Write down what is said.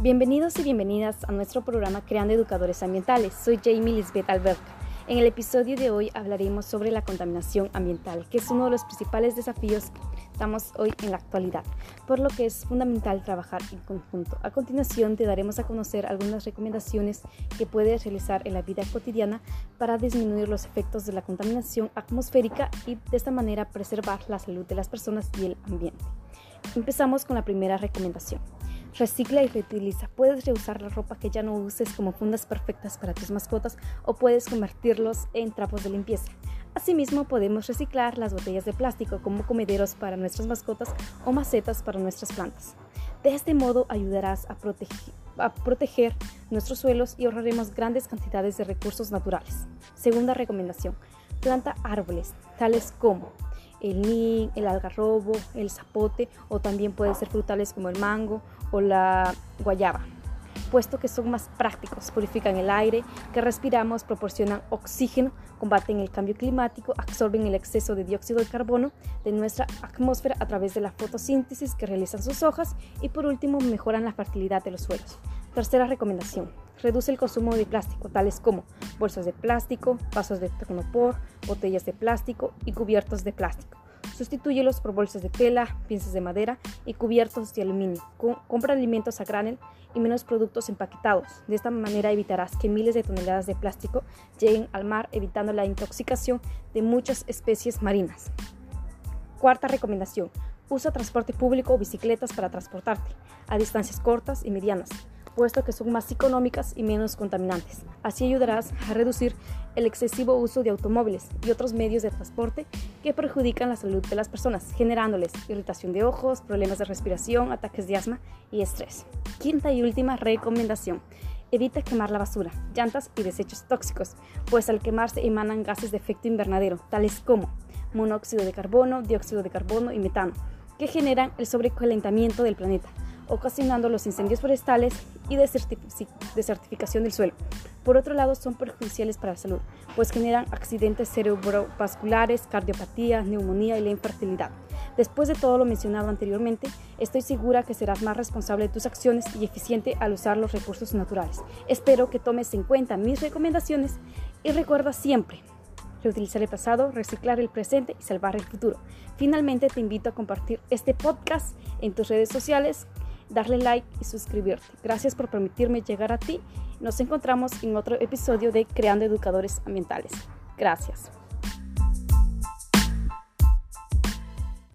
Bienvenidos y bienvenidas a nuestro programa Creando Educadores Ambientales. Soy Jamie Lisbeth Alberca. En el episodio de hoy hablaremos sobre la contaminación ambiental, que es uno de los principales desafíos que estamos hoy en la actualidad, por lo que es fundamental trabajar en conjunto. A continuación te daremos a conocer algunas recomendaciones que puedes realizar en la vida cotidiana para disminuir los efectos de la contaminación atmosférica y de esta manera preservar la salud de las personas y el ambiente. Empezamos con la primera recomendación. Recicla y reutiliza. Puedes reusar la ropa que ya no uses como fundas perfectas para tus mascotas o puedes convertirlos en trapos de limpieza. Asimismo, podemos reciclar las botellas de plástico como comederos para nuestras mascotas o macetas para nuestras plantas. De este modo ayudarás a, a proteger nuestros suelos y ahorraremos grandes cantidades de recursos naturales. Segunda recomendación, planta árboles, tales como el nin, el algarrobo, el zapote o también pueden ser frutales como el mango o la guayaba, puesto que son más prácticos, purifican el aire que respiramos, proporcionan oxígeno, combaten el cambio climático, absorben el exceso de dióxido de carbono de nuestra atmósfera a través de la fotosíntesis que realizan sus hojas y por último mejoran la fertilidad de los suelos. Tercera recomendación, reduce el consumo de plástico, tales como bolsas de plástico, vasos de tecnopor, botellas de plástico y cubiertos de plástico. Sustitúyelos por bolsas de tela, pinzas de madera y cubiertos de aluminio. compra alimentos a granel y menos productos empaquetados. De esta manera evitarás que miles de toneladas de plástico lleguen al mar, evitando la intoxicación de muchas especies marinas. Cuarta recomendación. Usa transporte público o bicicletas para transportarte a distancias cortas y medianas puesto que son más económicas y menos contaminantes. Así ayudarás a reducir el excesivo uso de automóviles y otros medios de transporte que perjudican la salud de las personas, generándoles irritación de ojos, problemas de respiración, ataques de asma y estrés. Quinta y última recomendación. Evita quemar la basura, llantas y desechos tóxicos, pues al quemarse emanan gases de efecto invernadero, tales como monóxido de carbono, dióxido de carbono y metano, que generan el sobrecalentamiento del planeta ocasionando los incendios forestales y desertificación del suelo. Por otro lado, son perjudiciales para la salud, pues generan accidentes cerebrovasculares, cardiopatía, neumonía y la infertilidad. Después de todo lo mencionado anteriormente, estoy segura que serás más responsable de tus acciones y eficiente al usar los recursos naturales. Espero que tomes en cuenta mis recomendaciones y recuerda siempre reutilizar el pasado, reciclar el presente y salvar el futuro. Finalmente te invito a compartir este podcast en tus redes sociales darle like y suscribirte. Gracias por permitirme llegar a ti. Nos encontramos en otro episodio de Creando Educadores Ambientales. Gracias.